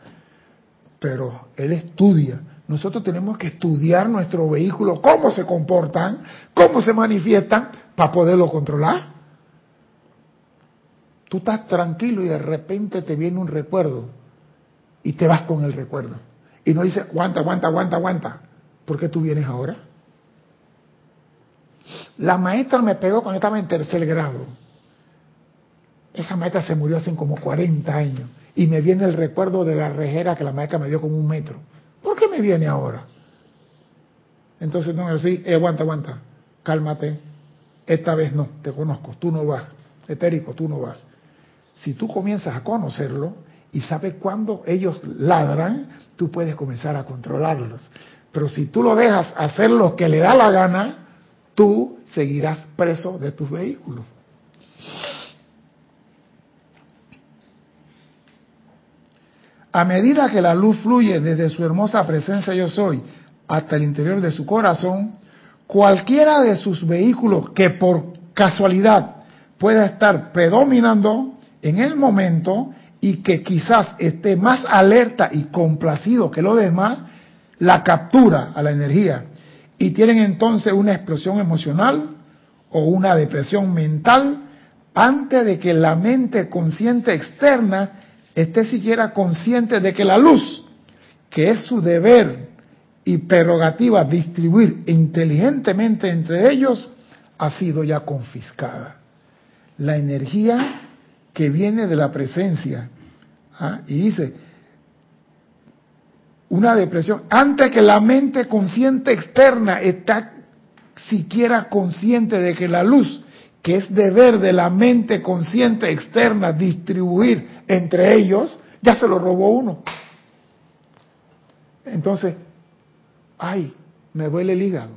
Speaker 1: Pero él estudia. nosotros tenemos que estudiar nuestro vehículo, cómo se comportan, cómo se manifiestan, para poderlo controlar. Tú estás tranquilo y de repente te viene un recuerdo y te vas con el recuerdo. Y no dices, aguanta, aguanta, aguanta, aguanta. ¿Por qué tú vienes ahora? La maestra me pegó cuando estaba en tercer grado. Esa maestra se murió hace como 40 años. Y me viene el recuerdo de la rejera que la maestra me dio como un metro. ¿Por qué me viene ahora? Entonces, no, así, eh, aguanta, aguanta, cálmate. Esta vez no, te conozco, tú no vas. Etérico, tú no vas. Si tú comienzas a conocerlo y sabes cuándo ellos ladran, tú puedes comenzar a controlarlos. Pero si tú lo dejas hacer lo que le da la gana, tú seguirás preso de tus vehículos. A medida que la luz fluye desde su hermosa presencia yo soy hasta el interior de su corazón, cualquiera de sus vehículos que por casualidad pueda estar predominando en el momento y que quizás esté más alerta y complacido que lo demás, la captura a la energía y tienen entonces una explosión emocional o una depresión mental antes de que la mente consciente externa esté siquiera consciente de que la luz, que es su deber y prerrogativa distribuir inteligentemente entre ellos, ha sido ya confiscada. La energía que viene de la presencia, ¿ah? y dice, una depresión, antes que la mente consciente externa está siquiera consciente de que la luz, que es deber de la mente consciente externa distribuir entre ellos, ya se lo robó uno. Entonces, ay, me duele el hígado,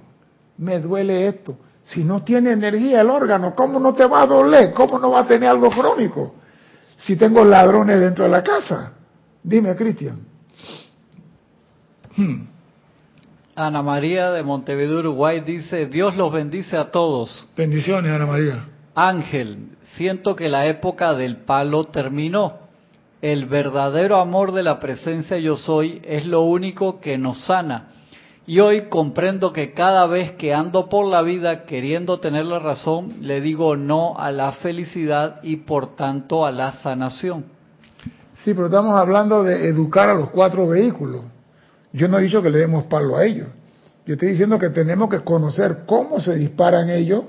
Speaker 1: me duele esto. Si no tiene energía el órgano, ¿cómo no te va a doler? ¿Cómo no va a tener algo crónico? Si tengo ladrones dentro de la casa. Dime, Cristian.
Speaker 2: Hmm. Ana María de Montevideo, Uruguay dice, Dios los bendice a todos.
Speaker 1: Bendiciones, Ana María.
Speaker 2: Ángel, siento que la época del palo terminó. El verdadero amor de la presencia yo soy es lo único que nos sana. Y hoy comprendo que cada vez que ando por la vida queriendo tener la razón, le digo no a la felicidad y por tanto a la sanación.
Speaker 1: Sí, pero estamos hablando de educar a los cuatro vehículos. Yo no he dicho que le demos palo a ellos. Yo estoy diciendo que tenemos que conocer cómo se disparan ellos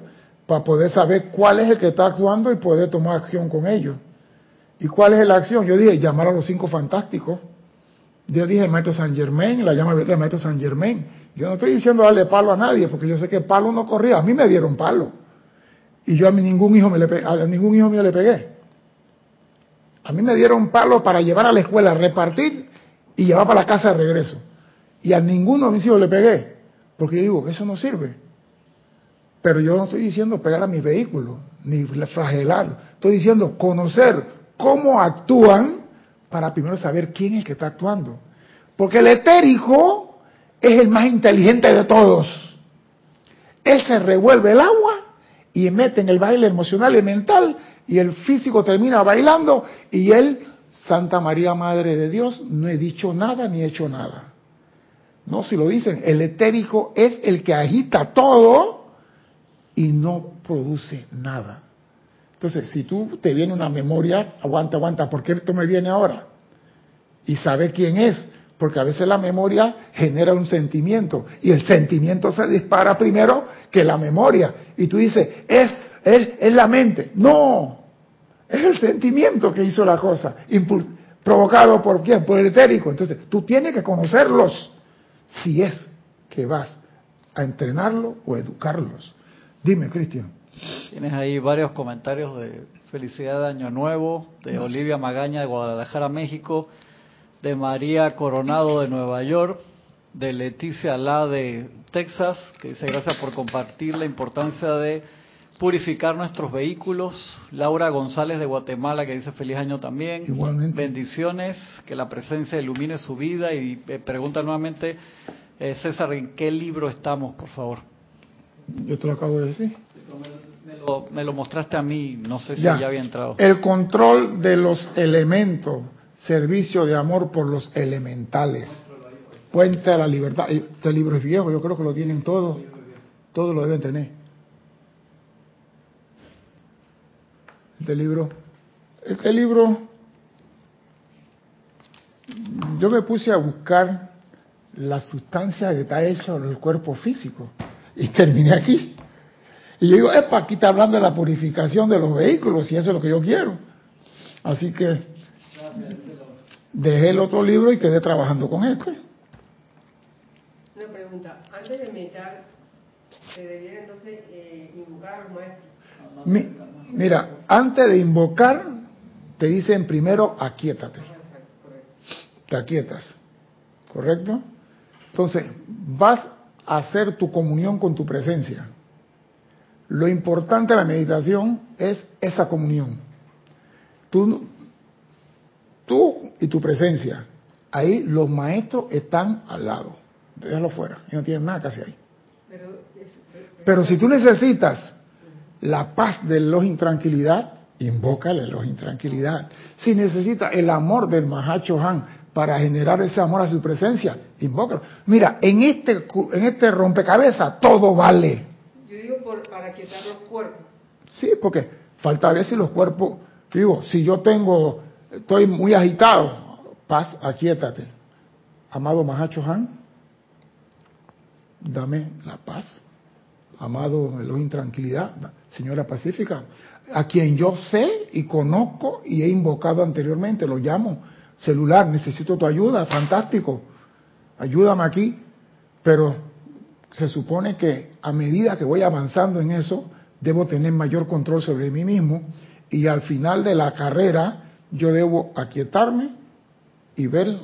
Speaker 1: para poder saber cuál es el que está actuando y poder tomar acción con ellos. ¿Y cuál es la acción? Yo dije, llamar a los cinco fantásticos. Yo dije el maestro San Germain, la llama del maestro San Germain. Yo no estoy diciendo darle palo a nadie, porque yo sé que palo no corría. A mí me dieron palo. Y yo a ningún hijo me le a ningún hijo mío le pegué. A mí me dieron palo para llevar a la escuela, repartir y llevar para la casa de regreso. Y a ninguno de mis hijos le pegué, porque yo digo, eso no sirve. Pero yo no estoy diciendo pegar a mis vehículos, ni flagelar. Estoy diciendo conocer cómo actúan para primero saber quién es el que está actuando. Porque el etérico es el más inteligente de todos. Él se revuelve el agua y mete en el baile emocional y mental y el físico termina bailando y él, Santa María Madre de Dios, no he dicho nada ni he hecho nada. No, si lo dicen, el etérico es el que agita todo y no produce nada. Entonces, si tú te viene una memoria, aguanta, aguanta, ¿por qué esto me viene ahora? Y sabe quién es, porque a veces la memoria genera un sentimiento y el sentimiento se dispara primero que la memoria. Y tú dices, es, es, es la mente. No, es el sentimiento que hizo la cosa, provocado por quién, por el etérico. Entonces, tú tienes que conocerlos si es que vas a entrenarlo o educarlos. Dime, Cristian.
Speaker 2: Tienes ahí varios comentarios de felicidad de Año Nuevo, de Olivia Magaña de Guadalajara, México, de María Coronado de Nueva York, de Leticia La de Texas, que dice gracias por compartir la importancia de purificar nuestros vehículos. Laura González de Guatemala que dice feliz año también.
Speaker 1: Igualmente.
Speaker 2: Bendiciones, que la presencia ilumine su vida y eh, pregunta nuevamente eh, César, ¿en qué libro estamos, por favor?
Speaker 1: Yo te lo acabo de decir.
Speaker 2: Me lo, mostraste a mí, no sé si ya, había entrado.
Speaker 1: El control de los elementos, servicio de amor por los elementales. Puente a la Libertad. Este libro es viejo, yo creo que lo tienen todos. Todos lo deben tener. Este libro. Este libro. Yo me puse a buscar la sustancia que está hecho en el cuerpo físico. Y terminé aquí. Y yo digo, epa, aquí está hablando de la purificación de los vehículos y eso es lo que yo quiero. Así que dejé el otro libro y quedé trabajando con este.
Speaker 3: Una pregunta, antes de meditar, ¿se debiera entonces eh, invocar a los maestros?
Speaker 1: mira, antes de invocar, te dicen primero aquíétate. Te aquietas. ¿Correcto? Entonces, vas a hacer tu comunión con tu presencia. Lo importante de la meditación es esa comunión. Tú, tú y tu presencia. Ahí los maestros están al lado. Déjalo fuera. y no tienen nada hacer ahí. Pero, si tú necesitas la paz de los intranquilidad, invócale los intranquilidad. Si necesitas el amor del Mahacho Han para generar ese amor a su presencia, invócalo. Mira, en este, en este rompecabezas todo vale.
Speaker 3: Para quitar los cuerpos.
Speaker 1: Sí, porque falta a veces los cuerpos. Digo, si yo tengo, estoy muy agitado, paz, aquíétate. Amado Mahacho Han, dame la paz. Amado Elohim, tranquilidad. Señora Pacífica, a quien yo sé y conozco y he invocado anteriormente, lo llamo celular, necesito tu ayuda, fantástico, ayúdame aquí, pero se supone que a medida que voy avanzando en eso, debo tener mayor control sobre mí mismo y al final de la carrera yo debo aquietarme y ver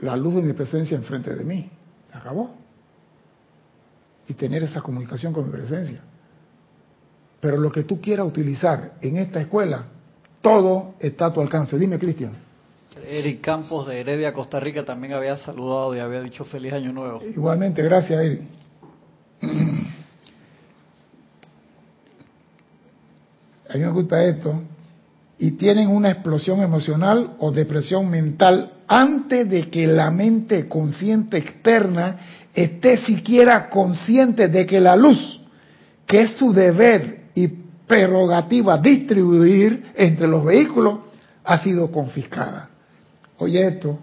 Speaker 1: la luz de mi presencia enfrente de mí. Se acabó. Y tener esa comunicación con mi presencia. Pero lo que tú quieras utilizar en esta escuela, todo está a tu alcance. Dime, Cristian.
Speaker 2: Eric Campos de Heredia, Costa Rica, también había saludado y había dicho feliz año nuevo.
Speaker 1: Igualmente, gracias, Eric. A mí me gusta esto. Y tienen una explosión emocional o depresión mental antes de que la mente consciente externa esté siquiera consciente de que la luz, que es su deber y prerrogativa distribuir entre los vehículos, ha sido confiscada. Oye esto,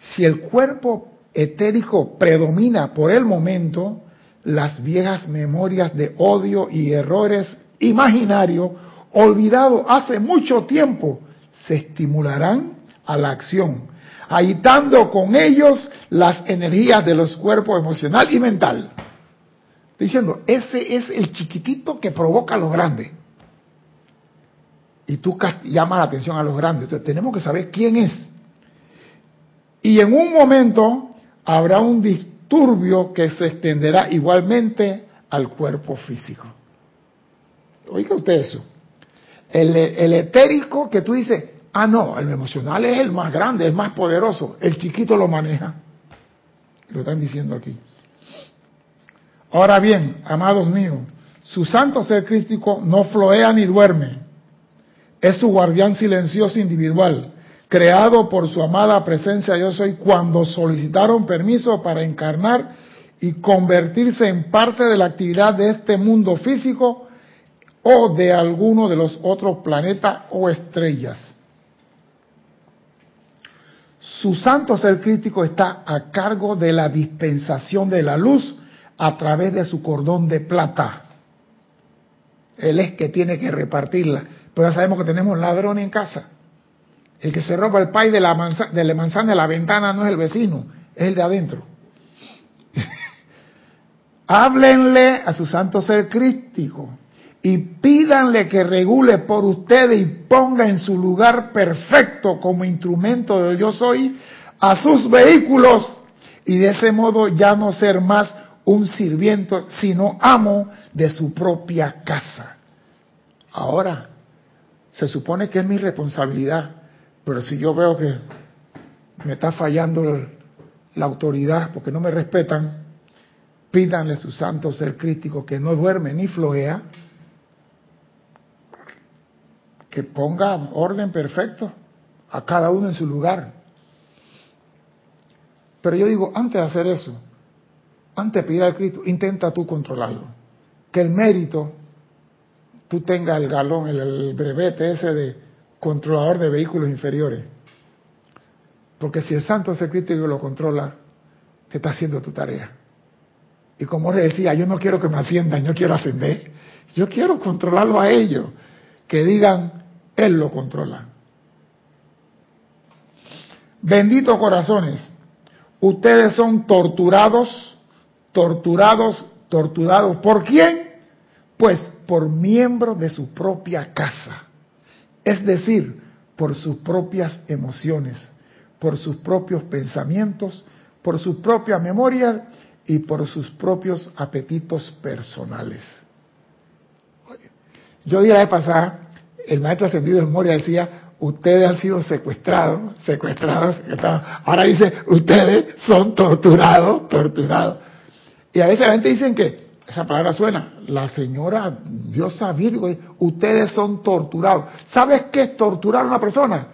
Speaker 1: si el cuerpo etérico predomina por el momento, las viejas memorias de odio y errores imaginarios olvidados hace mucho tiempo se estimularán a la acción, agitando con ellos las energías de los cuerpos emocional y mental. Diciendo, ese es el chiquitito que provoca a los grandes. Y tú llamas la atención a los grandes. Entonces tenemos que saber quién es. Y en un momento habrá un disturbio que se extenderá igualmente al cuerpo físico. Oiga usted eso. El, el etérico que tú dices, ah, no, el emocional es el más grande, el más poderoso, el chiquito lo maneja. Lo están diciendo aquí. Ahora bien, amados míos, su santo ser crístico no floea ni duerme. Es su guardián silencioso individual creado por su amada presencia yo soy cuando solicitaron permiso para encarnar y convertirse en parte de la actividad de este mundo físico o de alguno de los otros planetas o estrellas. Su santo ser crítico está a cargo de la dispensación de la luz a través de su cordón de plata. Él es que tiene que repartirla. Pero ya sabemos que tenemos ladrones en casa. El que se roba el pay de la, manzana, de la manzana de la ventana no es el vecino, es el de adentro. Háblenle a su santo ser crístico y pídanle que regule por ustedes y ponga en su lugar perfecto como instrumento de yo soy a sus vehículos y de ese modo ya no ser más un sirviente, sino amo de su propia casa. Ahora, se supone que es mi responsabilidad pero si yo veo que me está fallando la autoridad porque no me respetan, pídanle a su santo ser crítico que no duerme ni flojea, que ponga orden perfecto a cada uno en su lugar. Pero yo digo, antes de hacer eso, antes de pedir al Cristo, intenta tú controlarlo. Que el mérito, tú tengas el galón, el, brevete ese de controlador de vehículos inferiores. Porque si el santo el Cristo lo controla, te está haciendo tu tarea. Y como le decía, yo no quiero que me asciendan, yo quiero ascender. Yo quiero controlarlo a ellos. Que digan, Él lo controla. Benditos corazones, ustedes son torturados, torturados, torturados. ¿Por quién? Pues por miembros de su propia casa. Es decir, por sus propias emociones, por sus propios pensamientos, por sus propias memorias y por sus propios apetitos personales. Yo día de pasar, el maestro ascendido de Moria decía, ustedes han sido secuestrados, secuestrados, secuestrados. Ahora dice, ustedes son torturados, torturados. Y a veces la gente dicen que, esa palabra suena, la señora diosa Virgo, ustedes son torturados. ¿Sabes qué es torturar a una persona?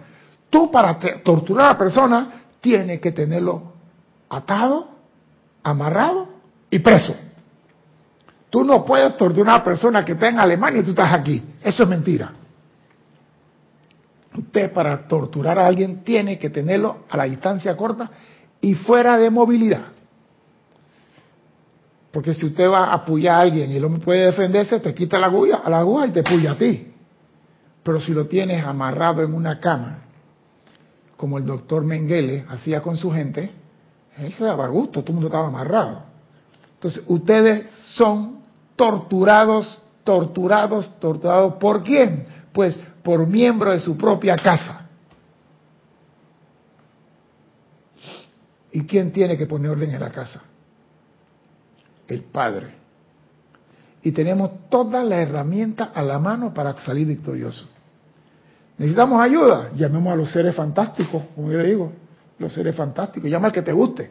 Speaker 1: Tú para torturar a la persona tienes que tenerlo atado, amarrado y preso. Tú no puedes torturar a una persona que está en Alemania y tú estás aquí. Eso es mentira. Usted para torturar a alguien tiene que tenerlo a la distancia corta y fuera de movilidad. Porque si usted va a apoyar a alguien y él no puede defenderse, te quita la aguja, la aguja y te puya a ti. Pero si lo tienes amarrado en una cama, como el doctor Mengele hacía con su gente, él se daba gusto, todo el mundo estaba amarrado. Entonces, ustedes son torturados, torturados, torturados. ¿Por quién? Pues por miembro de su propia casa. ¿Y quién tiene que poner orden en la casa? El Padre. Y tenemos todas las herramientas a la mano para salir victoriosos. Necesitamos ayuda, llamemos a los seres fantásticos, como yo le digo, los seres fantásticos, llama al que te guste.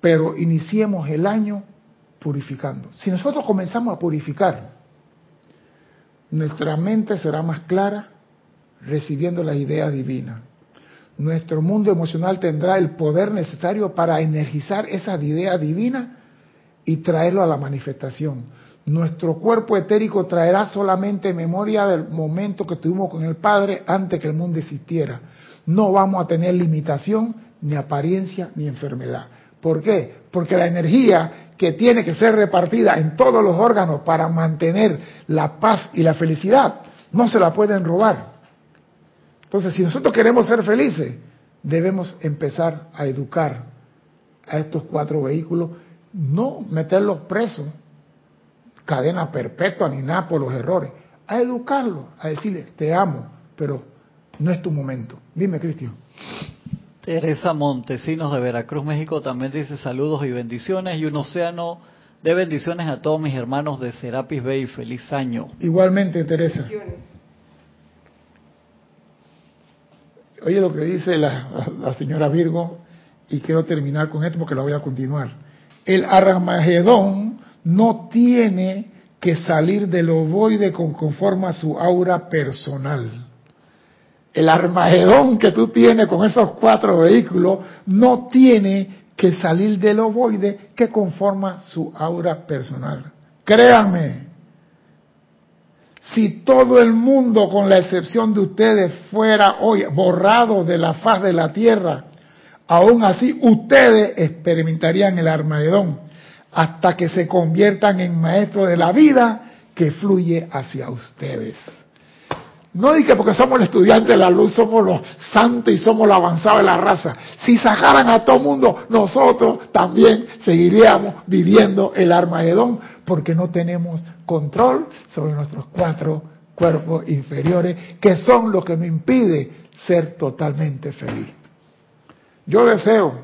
Speaker 1: Pero iniciemos el año purificando. Si nosotros comenzamos a purificar, nuestra mente será más clara recibiendo las ideas divinas. Nuestro mundo emocional tendrá el poder necesario para energizar esas ideas divinas y traerlo a la manifestación. Nuestro cuerpo etérico traerá solamente memoria del momento que tuvimos con el Padre antes que el mundo existiera. No vamos a tener limitación, ni apariencia, ni enfermedad. ¿Por qué? Porque la energía que tiene que ser repartida en todos los órganos para mantener la paz y la felicidad, no se la pueden robar. Entonces, si nosotros queremos ser felices, debemos empezar a educar a estos cuatro vehículos, no meterlos presos, cadena perpetua ni nada por los errores, a educarlos, a decirles, te amo, pero no es tu momento. Dime, Cristian.
Speaker 2: Teresa Montesinos de Veracruz, México, también dice saludos y bendiciones y un océano de bendiciones a todos mis hermanos de Serapis Bay. Feliz año.
Speaker 1: Igualmente, Teresa. Oye lo que dice la, señora Virgo y quiero terminar con esto porque lo voy a continuar. El Armagedón no tiene que salir del ovoide con conforme a su aura personal el armagedón que tú tienes con esos cuatro vehículos no tiene que salir del ovoide que conforma su aura personal. Créanme, si todo el mundo, con la excepción de ustedes, fuera hoy borrado de la faz de la tierra, aún así ustedes experimentarían el armagedón hasta que se conviertan en maestros de la vida que fluye hacia ustedes. No que porque somos el estudiante de la luz, somos los santos y somos los avanzados de la raza. Si sacaran a todo mundo, nosotros también seguiríamos viviendo el Armagedón porque no tenemos control sobre nuestros cuatro cuerpos inferiores que son lo que me impide ser totalmente feliz. Yo deseo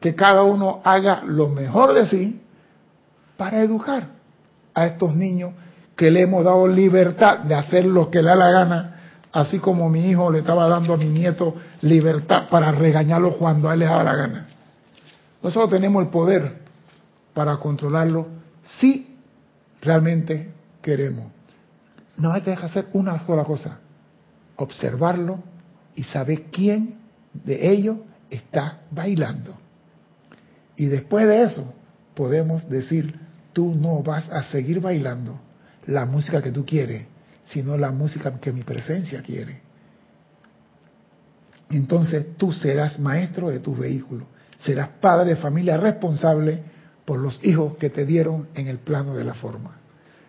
Speaker 1: que cada uno haga lo mejor de sí para educar a estos niños que le hemos dado libertad de hacer lo que le da la gana, así como mi hijo le estaba dando a mi nieto libertad para regañarlo cuando a él le daba la gana. Nosotros tenemos el poder para controlarlo si realmente queremos. No hay que dejar hacer una sola cosa, observarlo y saber quién de ellos está bailando. Y después de eso podemos decir, tú no vas a seguir bailando la música que tú quieres, sino la música que mi presencia quiere. Entonces tú serás maestro de tu vehículo, serás padre de familia responsable por los hijos que te dieron en el plano de la forma.